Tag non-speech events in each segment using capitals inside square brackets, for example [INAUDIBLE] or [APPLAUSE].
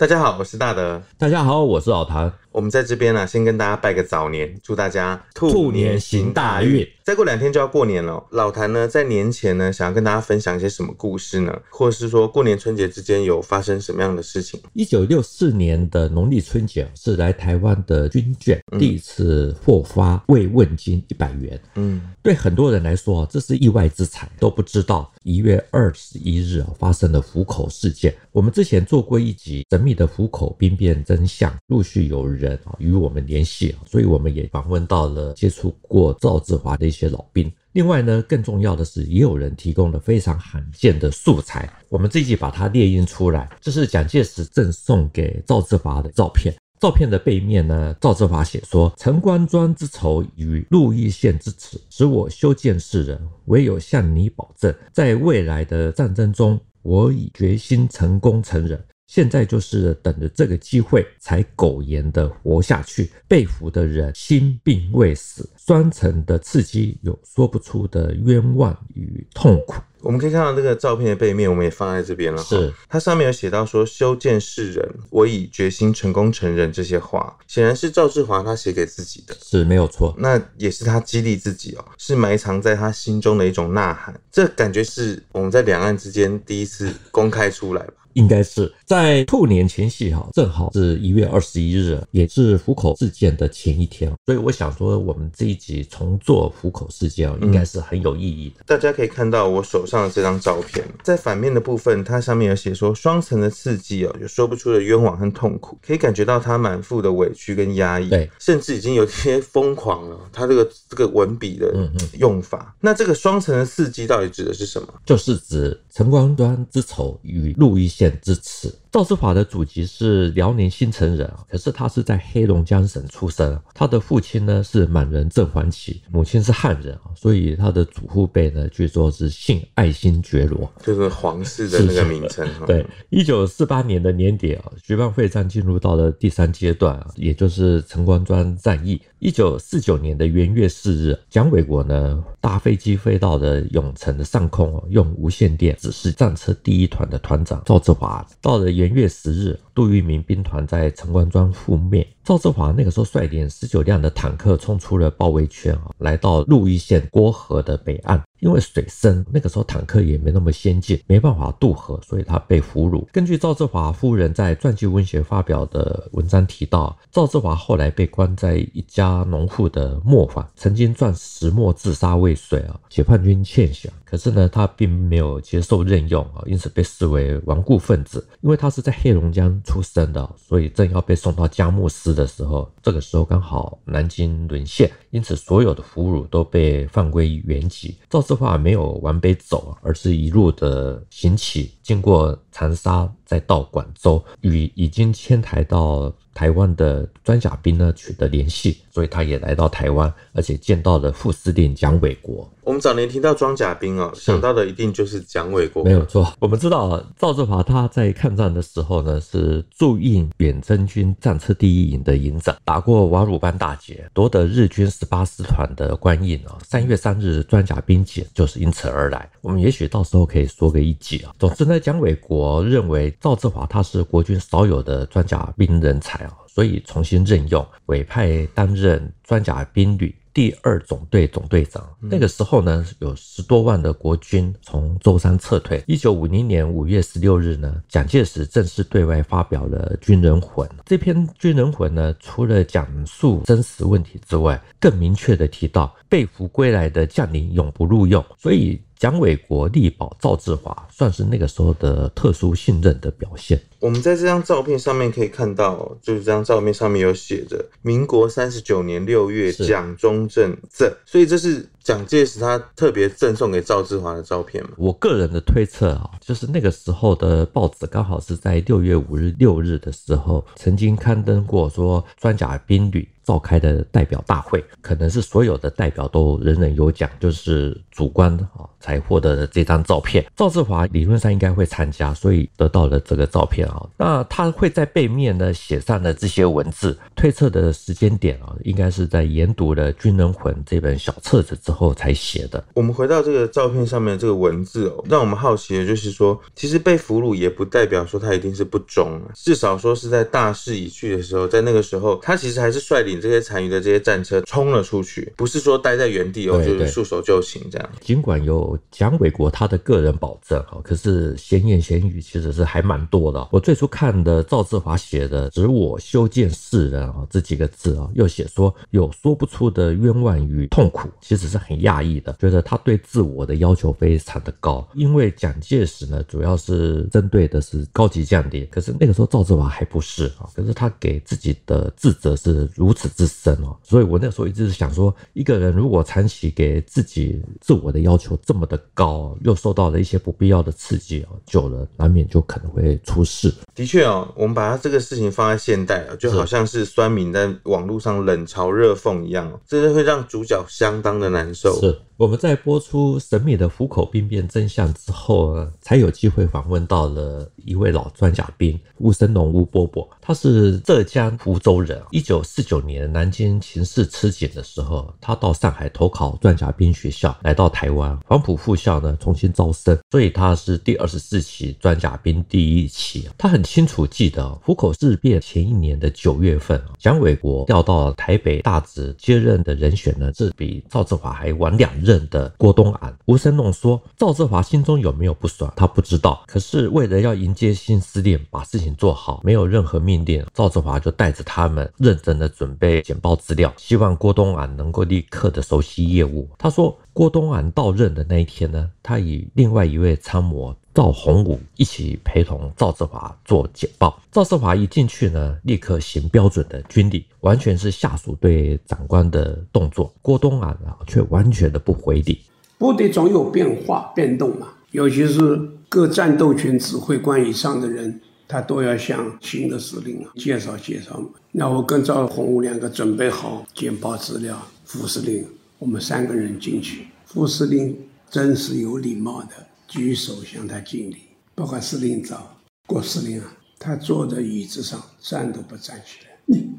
大家好，我是大德。大家好，我是老谭。我们在这边呢、啊，先跟大家拜个早年，祝大家兔年行大运。再过两天就要过年了，老谭呢在年前呢，想要跟大家分享一些什么故事呢？或者是说过年春节之间有发生什么样的事情？一九六四年的农历春节是来台湾的军眷第一次获发慰问金一百元。嗯，对很多人来说，这是意外之财，都不知道一月二十一日发生了虎口事件。我们之前做过一集神秘的虎口兵变真相，陆续有人啊与我们联系，所以我们也访问到了接触过赵志华的一些些老兵。另外呢，更重要的是，也有人提供了非常罕见的素材，我们这一集把它列印出来。这是蒋介石赠送给赵志华的照片。照片的背面呢，赵志华写说：“陈官庄之仇与鹿邑县之耻，使我修建世人。唯有向你保证，在未来的战争中。”我已决心成功成仁，现在就是等着这个机会，才苟延的活下去。被俘的人心病未死，双层的刺激有说不出的冤枉与痛苦。我们可以看到这个照片的背面，我们也放在这边了。是，它上面有写到说“修建世人，我已决心成功成人”这些话，显然是赵志华他写给自己的，是没有错。那也是他激励自己哦，是埋藏在他心中的一种呐喊。这感觉是我们在两岸之间第一次公开出来吧。应该是在兔年前夕哈，正好是一月二十一日，也是虎口事件的前一天，所以我想说，我们这一集重做虎口事件应该是很有意义的。大家可以看到我手上的这张照片，在反面的部分，它上面有写说双层的刺激哦，有说不出的冤枉和痛苦，可以感觉到他满腹的委屈跟压抑，对，甚至已经有些疯狂了。他这个这个文笔的用法，嗯嗯，那这个双层的刺激到底指的是什么？就是指陈光端之丑与鹿邑点支持。赵志华的祖籍是辽宁新城人，可是他是在黑龙江省出生。他的父亲呢是满人郑桓起，母亲是汉人，所以他的祖父辈呢据说是姓爱新觉罗，就是皇室的那个名称。对，一九四八年的年底啊，徐蚌会战进入到了第三阶段啊，也就是陈官庄战役。一九四九年的元月四日，蒋纬国呢搭飞机飞到了永城的上空，用无线电指示战车第一团的团长赵志华。到了元月十日，杜聿明兵团在陈官庄覆灭。赵志华那个时候率领十九辆的坦克冲出了包围圈啊，来到鹿邑县郭河的北岸。因为水深，那个时候坦克也没那么先进，没办法渡河，所以他被俘虏。根据赵志华夫人在传记文学发表的文章提到，赵志华后来被关在一家农户的磨坊，曾经钻石磨自杀未遂啊。解放军劝降，可是呢，他并没有接受任用啊，因此被视为顽固分子。因为他是在黑龙江出生的，所以正要被送到佳木斯的时候，这个时候刚好南京沦陷，因此所有的俘虏都被放归原籍。赵。志化没有往北走，而是一路的行乞，经过长沙，再到广州，与已经迁台到台湾的装甲兵呢取得联系，所以他也来到台湾，而且见到了副司令蒋纬国。我们早年听到装甲兵哦，想到的一定就是蒋纬国。没有错，我们知道赵志华他在抗战的时候呢，是驻印远征军战车第一营的营长，打过瓦鲁班大捷，夺得日军十八师团的官印啊。三月三日装甲兵节就是因此而来。我们也许到时候可以说个一集啊。总之呢，蒋纬国认为赵志华他是国军少有的装甲兵人才啊，所以重新任用，委派担任装甲兵旅。第二总队总队长，那个时候呢，有十多万的国军从舟山撤退。一九五零年五月十六日呢，蒋介石正式对外发表了《军人魂》。这篇《军人魂》呢，除了讲述真实问题之外，更明确地提到被俘归来的将领永不录用。所以，蒋纬国力保赵志华，算是那个时候的特殊信任的表现。我们在这张照片上面可以看到，就是这张照片上面有写着“民国三十九年六月，蒋中正赠”，所以这是蒋介石他特别赠送给赵志华的照片嘛？我个人的推测啊，就是那个时候的报纸刚好是在六月五日六日的时候，曾经刊登过说装甲兵旅召开的代表大会，可能是所有的代表都人人有奖，就是主观啊才获得的这张照片。赵志华理论上应该会参加，所以得到了这个照片啊。那他会在背面呢写上了这些文字，推测的时间点啊，应该是在研读了《军人魂》这本小册子之之后才写的。我们回到这个照片上面这个文字哦，让我们好奇的就是说，其实被俘虏也不代表说他一定是不忠啊，至少说是在大势已去的时候，在那个时候，他其实还是率领这些残余的这些战车冲了出去，不是说待在原地哦，就是束手就擒这样。尽管有蒋纬国他的个人保证哈，可是闲言闲语其实是还蛮多的。我最初看的赵志华写的“指我修建世人”啊这几个字啊，又写说有说不出的冤枉与痛苦，其实是很讶异的，觉得他对自我的要求非常的高。因为蒋介石呢，主要是针对的是高级将领，可是那个时候赵志华还不是啊，可是他给自己的自责是如此之深哦，所以我那时候一直是想说，一个人如果长期给自己自我的要求这么的高，又受到了一些不必要的刺激哦，久了难免就可能会出事。的确哦，我们把他这个事情放在现代啊，就好像是酸民在网络上冷嘲热讽一样哦，这是会让主角相当的难受。是。我们在播出神秘的虎口兵变真相之后呢，才有机会访问到了一位老装甲兵吴森龙吴伯伯。他是浙江湖州人。一九四九年南京情势吃紧的时候，他到上海投考装甲兵学校，来到台湾黄埔附校呢，重新招生，所以他是第二十四期装甲兵第一期。他很清楚记得虎口事变前一年的九月份，蒋纬国调到台北大直接任的人选呢，是比赵志华还晚两日任。的郭东安，吴森龙说，赵志华心中有没有不爽，他不知道。可是为了要迎接新司令，把事情做好，没有任何命令，赵志华就带着他们认真的准备简报资料，希望郭东安能够立刻的熟悉业务。他说，郭东安到任的那一天呢，他与另外一位参谋赵洪武一起陪同赵志华做简报。赵志华一进去呢，立刻行标准的军礼，完全是下属对长官的动作。郭东安啊，却完全的不回礼。部队总有变化变动嘛，尤其是各战斗群指挥官以上的人，他都要向新的司令啊介绍介绍嘛。那我跟赵洪武两个准备好简报资料，副司令，我们三个人进去，副司令真是有礼貌的。举手向他敬礼，包括司令长郭司令啊，他坐在椅子上站都不站起来。你，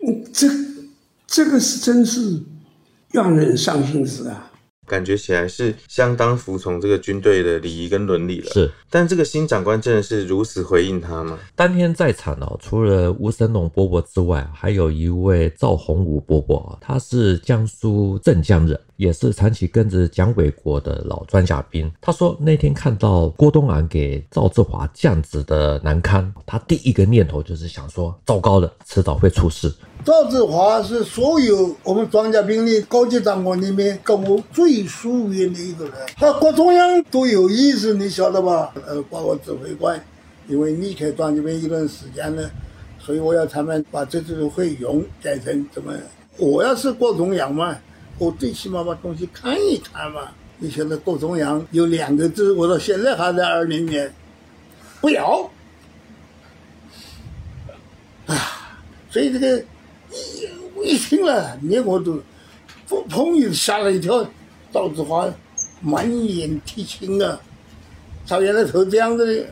你这这个是真是让人伤心事啊！感觉起来是相当服从这个军队的礼仪跟伦理了。是，但这个新长官真的是如此回应他吗？当天在场哦，除了吴森龙伯伯之外，还有一位赵洪武伯伯，他是江苏镇江人。也是长期跟着蒋纬国的老装甲兵。他说那天看到郭东安给赵志华降职的难堪，他第一个念头就是想说：糟糕了，迟早会出事。赵志华是所有我们装甲兵的高级长官里面跟我最疏远的一个人。他郭中央都有意思，你晓得吧？呃，包括指挥官，因为离开装甲兵一段时间了，所以我要他们把这次会用改成怎么？我要是郭中央嘛。我最起码把东西看一看嘛。你晓得郭中央有两个字，我到现在还在二零年，不要。啊，所以这个一我一听了，连我都砰砰一吓了一跳。赵子华满眼提青啊，他原来头这样子的，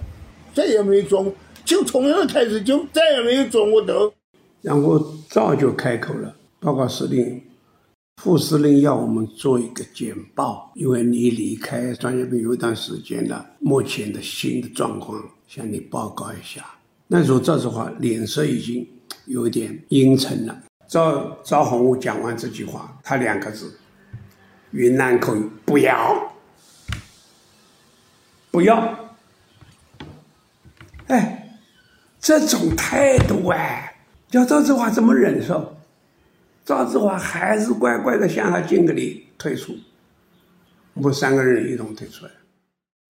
再也没装，就从那开始就再也没有装过头。然后赵就开口了，报告司令。副司令要我们做一个简报，因为你离开装甲兵有一段时间了，目前的新的状况向你报告一下。那时候赵志华脸色已经有点阴沉了。赵赵宏武讲完这句话，他两个字，云南口语，不要，不要。哎，这种态度哎，叫赵志华怎么忍受？赵志华还是乖乖的向他敬个礼，退出。我们三个人一同退出来。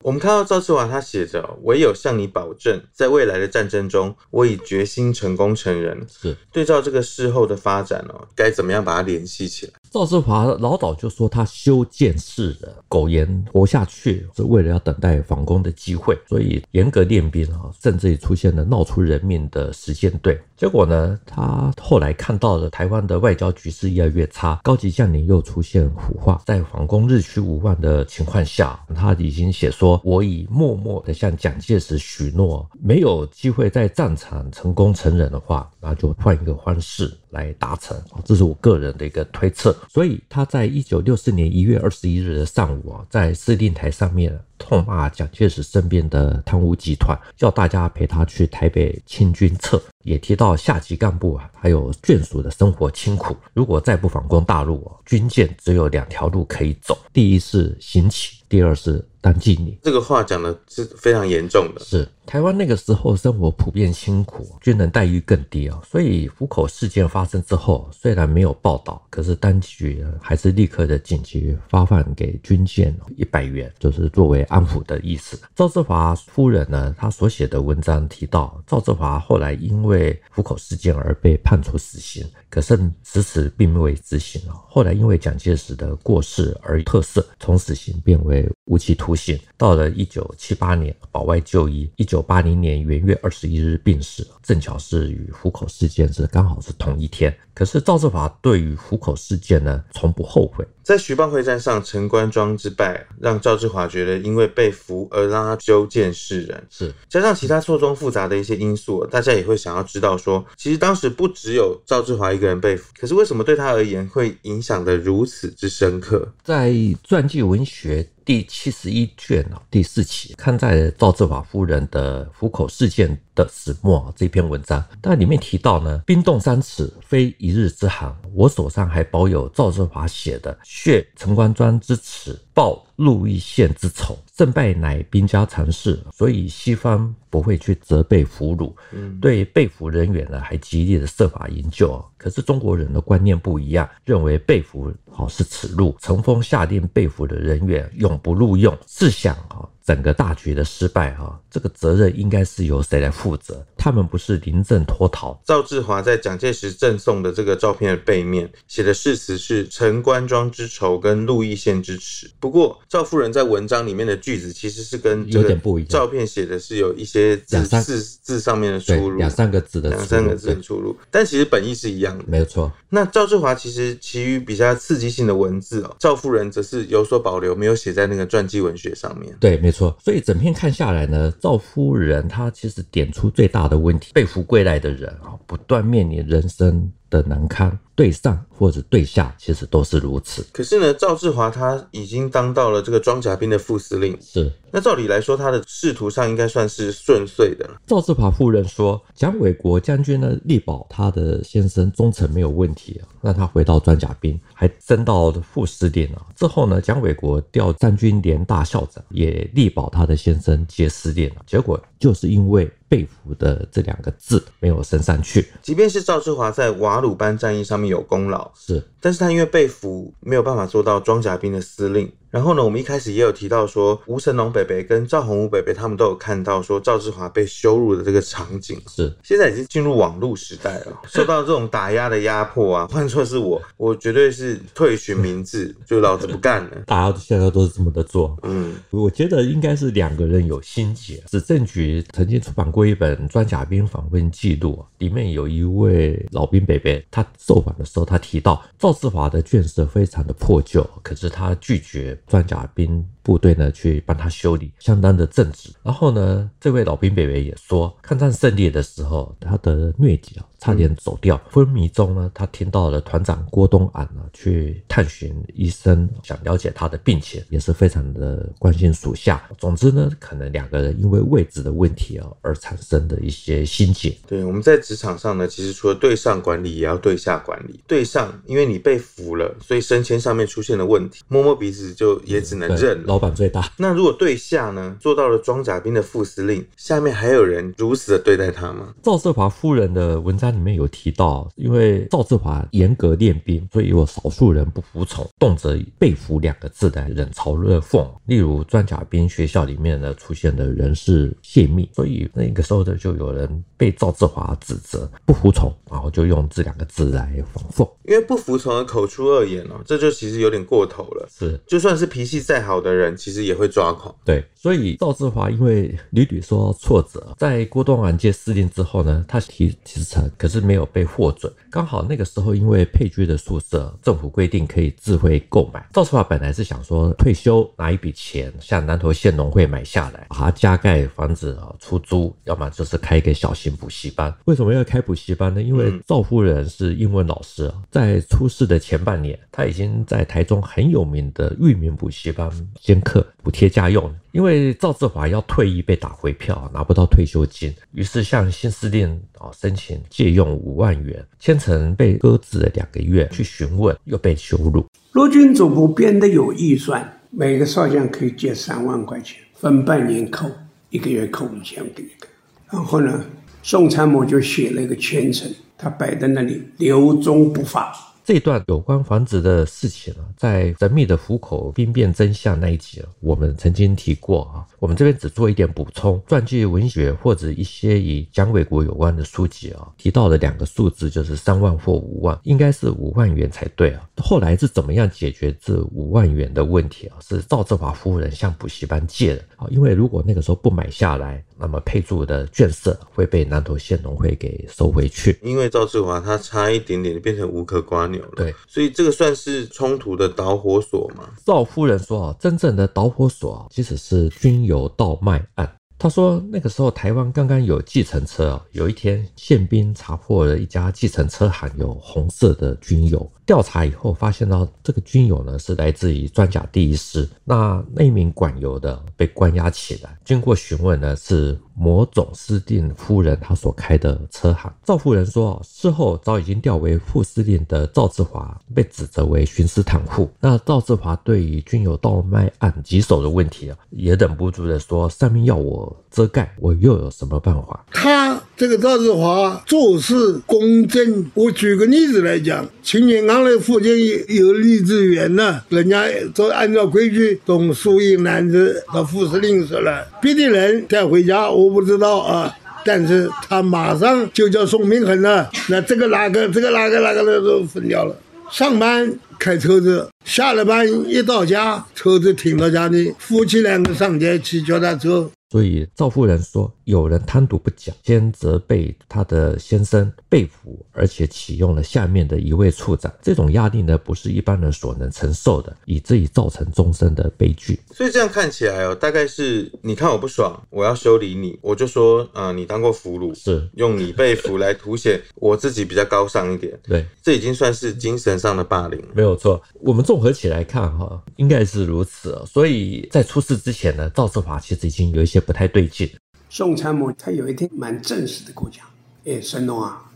我们看到赵志华，他写着：“唯有向你保证，在未来的战争中，我已决心成功成人。”是对照这个事后的发展哦，该怎么样把它联系起来？赵志华老早就说他修见世人，苟延活下去是为了要等待反攻的机会，所以严格练兵啊，甚至于出现了闹出人命的实践队。结果呢，他后来看到了台湾的外交局势越来越差，高级将领又出现腐化，在反攻日趋无望的情况下，他已经写说：“我已默默地向蒋介石许诺，没有机会在战场成功成仁的话，那就换一个方式来达成啊。这是我个人的一个推测。所以他在一九六四年一月二十一日的上午啊，在司令台上面痛骂蒋介石身边的贪污集团，叫大家陪他去台北清君侧，也提到下级干部啊，还有眷属的生活清苦。如果再不反攻大陆啊，军舰只有两条路可以走，第一是行乞，第二是。当妓女，这个话讲的是非常严重的。是台湾那个时候生活普遍辛苦，军人待遇更低啊。所以虎口事件发生之后，虽然没有报道，可是当局还是立刻的紧急发放给军舰一百元，就是作为安抚的意思。赵志华夫人呢，她所写的文章提到，赵志华后来因为虎口事件而被判处死刑，可是迟迟并未执行啊。后来因为蒋介石的过世而特赦，从死刑变为无期徒刑。到了一九七八年保外就医，一九八零年元月二十一日病死，正巧是与虎口事件是刚好是同一天。可是赵志华对于虎口事件呢，从不后悔。在徐蚌会战上，陈官庄之败让赵志华觉得，因为被俘而让他纠见世人，是加上其他错综复杂的一些因素，大家也会想要知道说，其实当时不只有赵志华一个人被俘，可是为什么对他而言会影响的如此之深刻？在传记文学。第七十一卷啊，第四期看在赵志华夫人的虎口事件的始末这篇文章，但里面提到呢，冰冻三尺非一日之寒。我手上还保有赵振华写的“血陈官庄之耻，报鹿邑县之仇”。胜败乃兵家常事，所以西方不会去责备俘虏。嗯，对被俘人员呢，还极力的设法营救。可是中国人的观念不一样，认为被俘好是耻辱。陈锋下令被俘的人员永不录用。试想啊。整个大局的失败，哈，这个责任应该是由谁来负责？他们不是临阵脱逃。赵志华在蒋介石赠送的这个照片的背面写的誓词是“陈官庄之仇”跟“鹿邑县之耻”。不过赵夫人在文章里面的句子其实是跟有点不一样。照片写的是有一些字字字上面的出入，两三个字的两三个字的出入，但其实本意是一样的。没有错。那赵志华其实其余比较刺激性的文字哦，赵夫人则是有所保留，没有写在那个传记文学上面。对，没错。所以整篇看下来呢，赵夫人她其实点出最大的问题：被俘归来的人啊，不断面临人生的难堪。对上或者对下，其实都是如此。可是呢，赵志华他已经当到了这个装甲兵的副司令，是。那照理来说，他的仕途上应该算是顺遂的了。赵志华夫人说，蒋纬国将军呢，力保他的先生忠诚没有问题啊，让他回到装甲兵，还升到副司令啊。之后呢，蒋纬国调战军连大校长，也力保他的先生接司令了。结果就是因为被俘的这两个字没有升上去。即便是赵志华在瓦鲁班战役上面。有功劳是，但是他因为被俘，没有办法做到装甲兵的司令。然后呢，我们一开始也有提到说，吴成龙北北跟赵宏武北北他们都有看到说赵志华被羞辱的这个场景。是，现在已经进入网络时代了，[LAUGHS] 受到这种打压的压迫啊，[LAUGHS] 换作是我，我绝对是退寻明志，[LAUGHS] 就老子不干了。大家现在都是这么的做。嗯，我觉得应该是两个人有心结。史政局曾经出版过一本《装甲兵访问记录》，里面有一位老兵北北，他受访的时候，他提到赵志华的卷舍非常的破旧，可是他拒绝。装甲兵部队呢，去帮他修理，相当的正直。然后呢，这位老兵北北也说，抗战胜利的时候，他的疟疾啊，差点走掉。昏迷中呢，他听到了团长郭东安呢去探寻医生，想了解他的病情，也是非常的关心属下。总之呢，可能两个人因为位置的问题啊，而产生的一些心结。对，我们在职场上呢，其实除了对上管理，也要对下管理。对上，因为你被俘了，所以升迁上面出现了问题，摸摸鼻子就也只能认了。老板最大。那如果对下呢，做到了装甲兵的副司令，下面还有人如此的对待他吗？赵志华夫人的文章里面有提到，因为赵志华严格练兵，所以有少数人不服从，动辄以被俘两个字来冷嘲热讽。例如装甲兵学校里面呢，出现的人事泄密，所以那个时候的就有人被赵志华指责不服从，然后就用这两个字来讽讽。因为不服从而口出恶言哦，这就其实有点过头了。是，就算是脾气再好的人，其实也会抓狂。对。所以赵志华因为屡屡受到挫折，在郭东安接司令之后呢，他提提成，可是没有被获准。刚好那个时候，因为配居的宿舍政府规定可以自费购买，赵志华本来是想说退休拿一笔钱向南投县农会买下来，把它加盖房子啊出租，要么就是开一个小型补习班。为什么要开补习班呢？因为赵夫人是英文老师，在出事的前半年，他已经在台中很有名的裕民补习班兼课补贴家用。因为赵志华要退役被打回票，拿不到退休金，于是向新司令啊申请借用五万元，签呈被搁置了两个月，去询问又被羞辱。陆军总部编的有预算，每个少将可以借三万块钱，分半年扣，一个月扣五千给一个。然后呢，宋参谋就写了一个签呈，他摆在那里，留中不发。这段有关房子的事情啊，在神秘的虎口兵变真相那一集，我们曾经提过啊。我们这边只做一点补充，传记文学或者一些与蒋纬国有关的书籍啊，提到的两个数字就是三万或五万，应该是五万元才对啊。后来是怎么样解决这五万元的问题啊？是赵志华夫人向补习班借的啊，因为如果那个时候不买下来，那么配住的眷舍会被南投县农会给收回去。因为赵志华他差一点点变成无壳蜗牛了。对，所以这个算是冲突的导火索吗？赵夫人说啊，真正的导火索啊，其实是军油倒卖案。他说那个时候台湾刚刚有计程车啊，有一天宪兵查获了一家计程车行有红色的军油。调查以后发现到这个军友呢是来自于装甲第一师，那那名管油的被关押起来。经过询问呢，是某总司令夫人他所开的车行。赵夫人说，事后早已经调为副司令的赵志华被指责为徇私袒护。那赵志华对于军友倒卖案棘手的问题啊，也忍不住的说：上面要我遮盖，我又有什么办法？他这个赵志华做事公正。我举个例子来讲，青年刚的附近有荔枝园呢，人家都按照规矩送数亿男子到副司令说了，别的人带回家我不知道啊，但是他马上就叫宋明恒了，那这个哪个这个哪个哪个的都分掉了。上班开车子，下了班一到家，车子停到家里，夫妻两个上街骑脚踏车。所以赵夫人说，有人贪图不讲，先责备他的先生被俘，而且启用了下面的一位处长。这种压力呢，不是一般人所能承受的，以至于造成终身的悲剧。所以这样看起来哦，大概是你看我不爽，我要修理你，我就说啊、呃，你当过俘虏，是用你被俘来凸显我自己比较高尚一点。对，这已经算是精神上的霸凌。没有错，我们综合起来看哈，应该是如此。所以在出事之前呢，赵志华其实已经有一些。也不太对劲。宋参谋他有一天蛮正式的跟我讲：“哎，神农啊，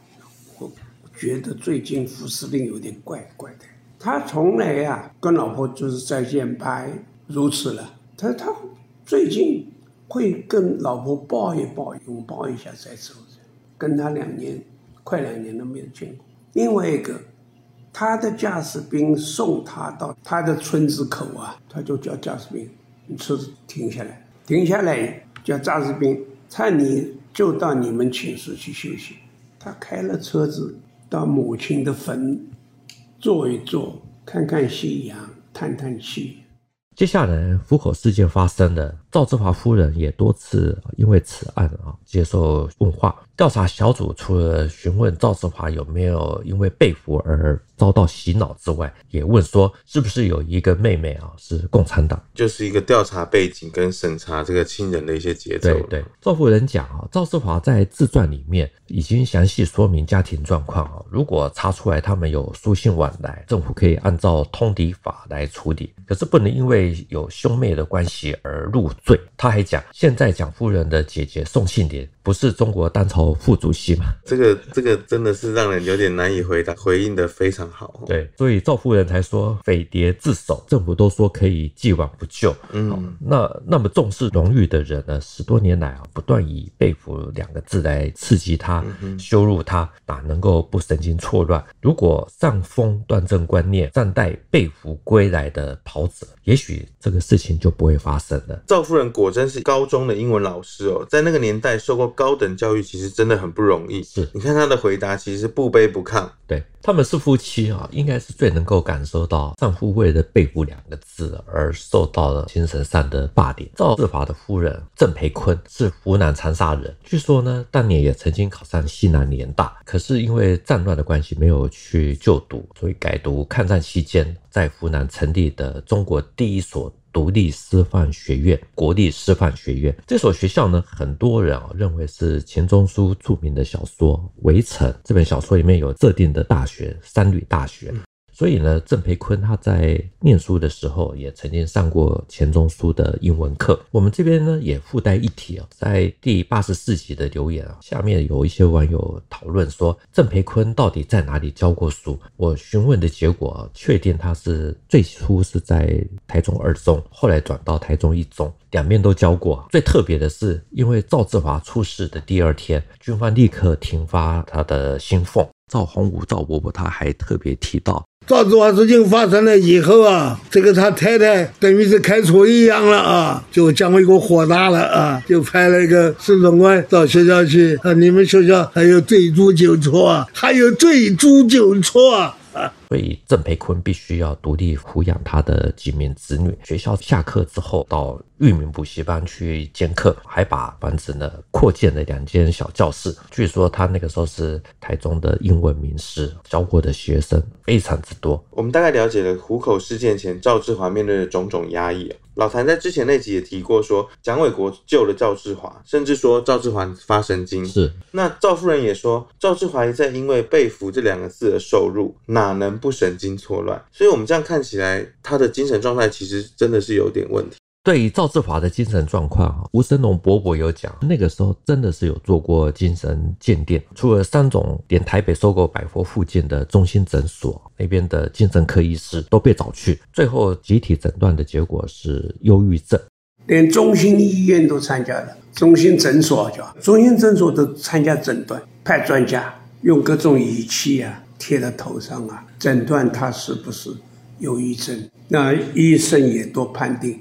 我觉得最近副司令有点怪怪的。他从来呀跟老婆就是再见拜如此了。他他最近会跟老婆抱一抱，拥抱一下再走。跟他两年快两年都没有见过。另外一个，他的驾驶兵送他到他的村子口啊，他就叫驾驶兵，你车子停下来。”停下来，叫战士兵，差你就到你们寝室去休息。他开了车子到母亲的坟坐一坐，看看夕阳，叹叹气。接下来，虎口事件发生了，赵志华夫人也多次因为此案啊接受问话。调查小组除了询问赵志华有没有因为被俘而遭到洗脑之外，也问说是不是有一个妹妹啊是共产党，就是一个调查背景跟审查这个亲人的一些节奏。对对，赵夫人讲啊，赵志华在自传里面已经详细说明家庭状况啊，如果查出来他们有书信往来，政府可以按照通敌法来处理，可是不能因为有兄妹的关系而入罪。他还讲，现在蒋夫人的姐姐宋庆龄不是中国当朝副主席嘛？这个这个真的是让人有点难以回答，回应的非常好。对，所以赵夫人才说匪谍自首，政府都说可以既往不咎。嗯，那那么重视荣誉的人呢，十多年来啊，不断以被俘两个字来刺激他、嗯、羞辱他，哪能够不神经错乱？如果上峰端正观念，善待被俘归来的袍子，也许这个事情就不会发生了。赵夫人果真是高中的英文老师哦，在那个年代受过高等教育其实真的很不容易。是，你看他的回答，其实不卑不亢。对，他们是夫妻啊，应该是最能够感受到丈夫为了被捕两个字而受到了精神上的霸凌。赵志华的夫人郑培坤是湖南长沙人，据说呢，当年也曾经考上西南联大，可是因为战乱的关系没有去就读，所以改读抗战期间在湖南成立的中国第一所。独立师范学院，国立师范学院这所学校呢，很多人啊认为是钱钟书著名的小说《围城》这本小说里面有设定的大学——三闾大学。所以呢，郑培坤他在念书的时候也曾经上过钱钟书的英文课。我们这边呢也附带一提啊，在第八十四集的留言啊，下面有一些网友讨论说，郑培坤到底在哪里教过书？我询问的结果啊，确定他是最初是在台中二中，后来转到台中一中，两边都教过。最特别的是，因为赵志华出事的第二天，军方立刻停发他的薪俸。赵宏武赵伯伯他还特别提到。赵志华事情发生了以后啊，这个他太太等于是开除一样了啊，就蒋纬国火大了啊，就派了一个司总官到学校去啊，你们学校还有罪诛九错啊，还有罪诛九错啊。所以郑培坤必须要独立抚养他的几名子女。学校下课之后到育民补习班去兼课，还把房子呢扩建了两间小教室。据说他那个时候是台中的英文名师，教过的学生非常之多。我们大概了解了虎口事件前赵志华面对的种种压抑。老谭在之前那集也提过说，说蒋纬国救了赵志华，甚至说赵志华发神经。是，那赵夫人也说，赵志华一再因为被俘这两个字而受辱，哪能不神经错乱？所以我们这样看起来，他的精神状态其实真的是有点问题。对于赵志华的精神状况，哈，吴森龙伯伯有讲，那个时候真的是有做过精神鉴定，除了三种连台北收购百货附近的中心诊所那边的精神科医师都被找去，最后集体诊断的结果是忧郁症，连中心医院都参加了，中心诊所叫中心诊所都参加诊断，派专家用各种仪器啊贴在头上啊，诊断他是不是忧郁症，那医生也都判定。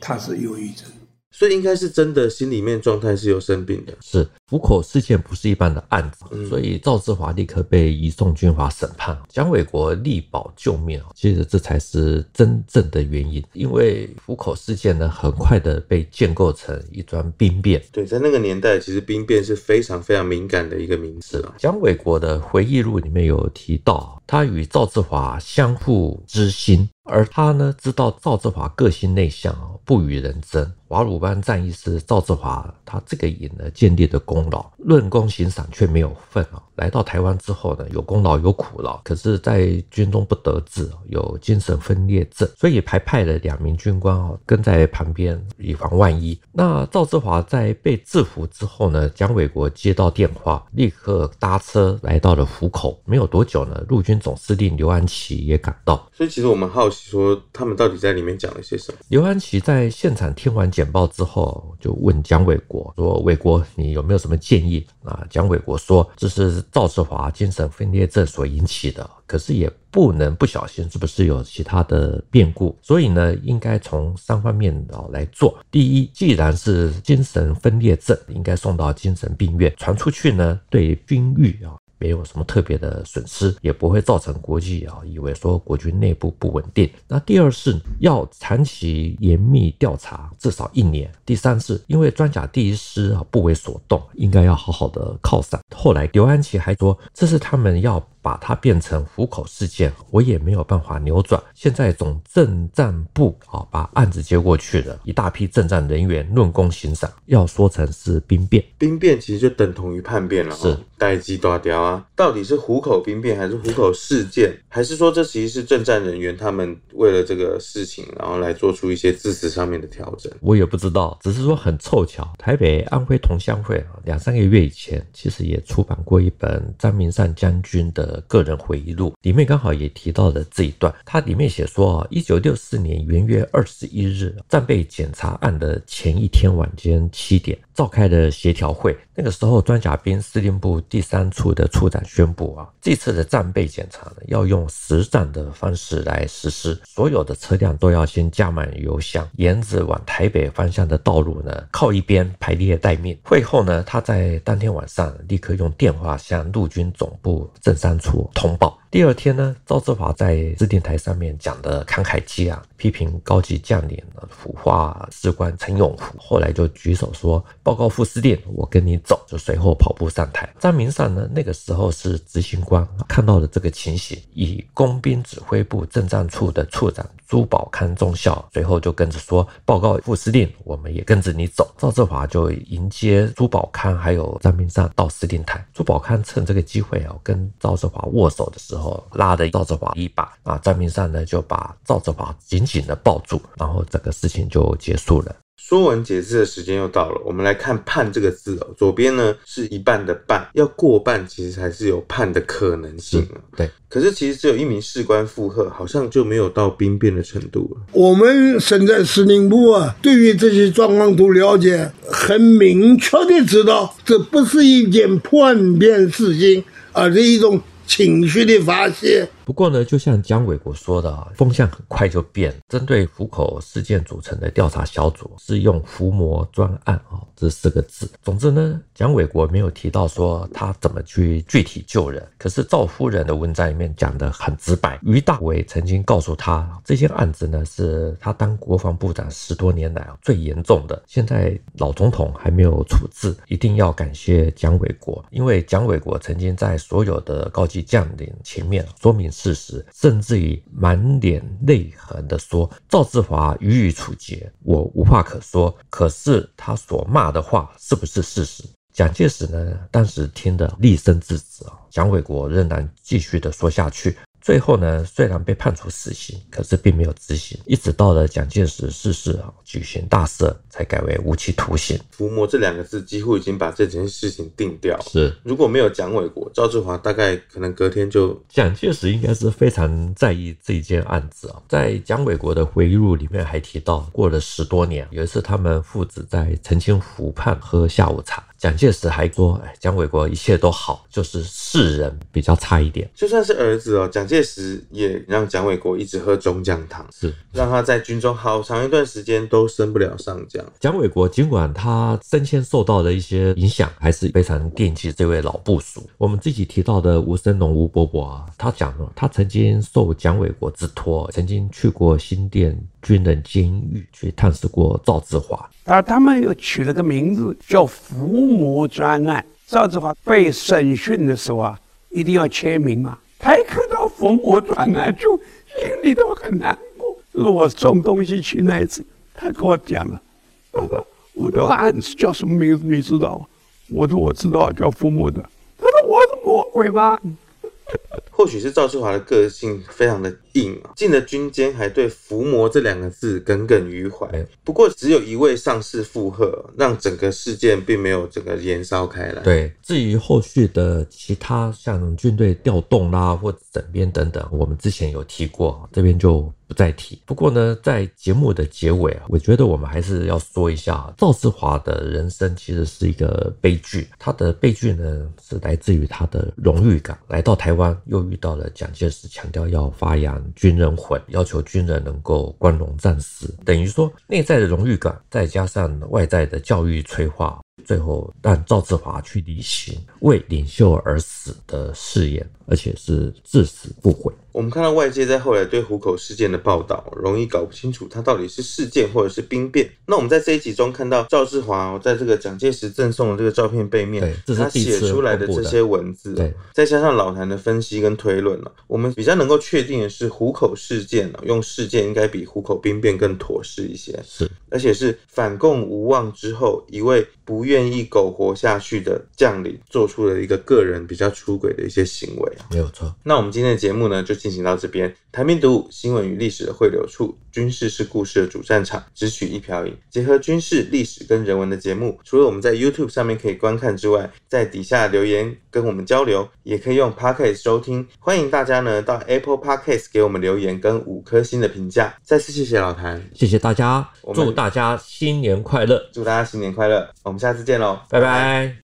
他是忧郁症，所以应该是真的心里面状态是有生病的。是湖口事件不是一般的案子，嗯、所以赵志华立刻被移送军法审判，蒋纬国力保救命，其实这才是真正的原因。因为虎口事件呢，很快的被建构成一桩兵变。对，在那个年代，其实兵变是非常非常敏感的一个名词了。蒋纬国的回忆录里面有提到，他与赵志华相互知心。而他呢，知道赵志华个性内向，不与人争。瓦鲁班战役是赵志华他这个营呢建立的功劳，论功行赏却没有份啊。来到台湾之后呢，有功劳有苦劳，可是，在军中不得志，有精神分裂症，所以还派了两名军官啊跟在旁边，以防万一。那赵志华在被制服之后呢，蒋纬国接到电话，立刻搭车来到了湖口。没有多久呢，陆军总司令刘安琪也赶到。所以，其实我们好奇说，他们到底在里面讲了些什么？刘安琪在现场听完简报之后，就问蒋纬国说：“纬国，你有没有什么建议？”啊，蒋纬国说：“这是赵志华精神分裂症所引起的，可是也不能不小心，是不是有其他的变故？所以呢，应该从三方面啊来做。第一，既然是精神分裂症，应该送到精神病院，传出去呢，对军誉啊。”没有什么特别的损失，也不会造成国际啊以为说国军内部不稳定。那第二是要长期严密调查，至少一年。第三是因为装甲第一师啊不为所动，应该要好好的犒赏。后来刘安琪还说，这是他们要。把它变成虎口事件，我也没有办法扭转。现在总政战部啊，把案子接过去了，一大批政战人员论功行赏，要说成是兵变。兵变其实就等同于叛变了，是代志大条啊。到底是虎口兵变，还是虎口事件，还是说这其实是政战人员他们为了这个事情，然后来做出一些字词上面的调整？我也不知道，只是说很凑巧，台北安徽同乡会啊两三个月以前，其实也出版过一本张明善将军的。的个人回忆录，里面刚好也提到了这一段。他里面写说啊，一九六四年元月二十一日，战备检查案的前一天晚间七点，召开的协调会。那个时候，装甲兵司令部第三处的处长宣布啊，这次的战备检查呢，要用实战的方式来实施，所有的车辆都要先加满油箱，沿着往台北方向的道路呢，靠一边排列待命。会后呢，他在当天晚上立刻用电话向陆军总部政三出通报。第二天呢，赵志华在司令台上面讲的慷慨激昂，批评高级将领腐化士官陈永福。后来就举手说：“报告副司令，我跟你走。”就随后跑步上台。张明善呢，那个时候是执行官，看到了这个情形，以工兵指挥部政战处的处长朱宝康中校，随后就跟着说：“报告副司令，我们也跟着你走。”赵志华就迎接朱宝康还有张明善到司令台。朱宝康趁这个机会啊，跟赵志华握手的时候。后拉着赵志华一把啊，张明善呢就把赵志华紧紧的抱住，然后整个事情就结束了。说文解字的时间又到了，我们来看“叛”这个字哦。左边呢是一半的半，要过半其实还是有判的可能性啊。对，可是其实只有一名士官附和，好像就没有到兵变的程度了。我们身在司令部啊，对于这些状况都了解，很明确的知道，这不是一件叛变事情，而是一种。情绪的发泄。不过呢，就像蒋纬国说的啊，风向很快就变。针对虎口事件组成的调查小组是用“伏魔专案”啊这四个字。总之呢，蒋纬国没有提到说他怎么去具体救人。可是赵夫人的文章里面讲的很直白，于大伟曾经告诉他，这件案子呢是他当国防部长十多年来最严重的。现在老总统还没有处置，一定要感谢蒋纬国，因为蒋纬国曾经在所有的高级将领前面说明。事实，甚至于满脸泪痕的说：“赵志华予以处决，我无话可说。可是他所骂的话是不是事实？”蒋介石呢，当时听得厉声制止啊，蒋纬国仍然继续的说下去。最后呢，虽然被判处死刑，可是并没有执行，一直到了蒋介石逝世啊，举行大赦，才改为无期徒刑。伏魔这两个字几乎已经把这件事情定掉。是，如果没有蒋纬国，赵志华大概可能隔天就。蒋介石应该是非常在意这一件案子啊，在蒋纬国的回忆录里面还提到，过了十多年，有一次他们父子在澄清湖畔喝下午茶。蒋介石还说：“哎，蒋纬国一切都好，就是世人比较差一点。就算是儿子哦，蒋介石也让蒋纬国一直喝中将汤，是让他在军中好长一段时间都升不了上将。蒋纬国尽管他升迁受到了一些影响，还是非常惦记这位老部属。我们自己提到的吴森龙吴伯伯啊，他讲了，他曾经受蒋纬国之托，曾经去过新店军人监狱去探视过赵志华。而他们又取了个名字叫“伏魔专案”。赵志华被审讯的时候啊，一定要签名嘛。他一看到“伏魔专案”，就心里头很难过。如果送东西去那一次，他跟我讲了：“爸爸，我的案子叫什么名字？你知道？”我说：“我知道，叫伏魔的。”他说：“我是魔鬼吗？” [LAUGHS] 或许是赵志华的个性非常的硬啊，进了军监还对“伏魔”这两个字耿耿于怀。不过只有一位上士附和，让整个事件并没有整个延烧开来。对，至于后续的其他像军队调动啦或整编等等，我们之前有提过，这边就。不再提。不过呢，在节目的结尾啊，我觉得我们还是要说一下赵志华的人生其实是一个悲剧。他的悲剧呢，是来自于他的荣誉感。来到台湾，又遇到了蒋介石强调要发扬军人魂，要求军人能够光荣战死，等于说内在的荣誉感，再加上外在的教育催化。最后让赵志华去履行为领袖而死的誓言，而且是至死不悔。我们看到外界在后来对虎口事件的报道，容易搞不清楚它到底是事件或者是兵变。那我们在这一集中看到赵志华在这个蒋介石赠送的这个照片背面，他写出来的这些文字，再加上老谭的分析跟推论了，我们比较能够确定的是虎口事件用事件应该比虎口兵变更妥适一些。是，而且是反共无望之后一位不愿意苟活下去的将领做出了一个个人比较出轨的一些行为。没有错。那我们今天的节目呢，就。进行到这边。台面读武，新闻与历史的汇流处，军事是故事的主战场，只取一瓢饮，结合军事、历史跟人文的节目。除了我们在 YouTube 上面可以观看之外，在底下留言跟我们交流，也可以用 Podcast 收听。欢迎大家呢到 Apple Podcast 给我们留言跟五颗星的评价。再次谢谢老谭，谢谢大家，祝大家新年快乐，祝大家新年快乐，我们下次见喽，拜拜。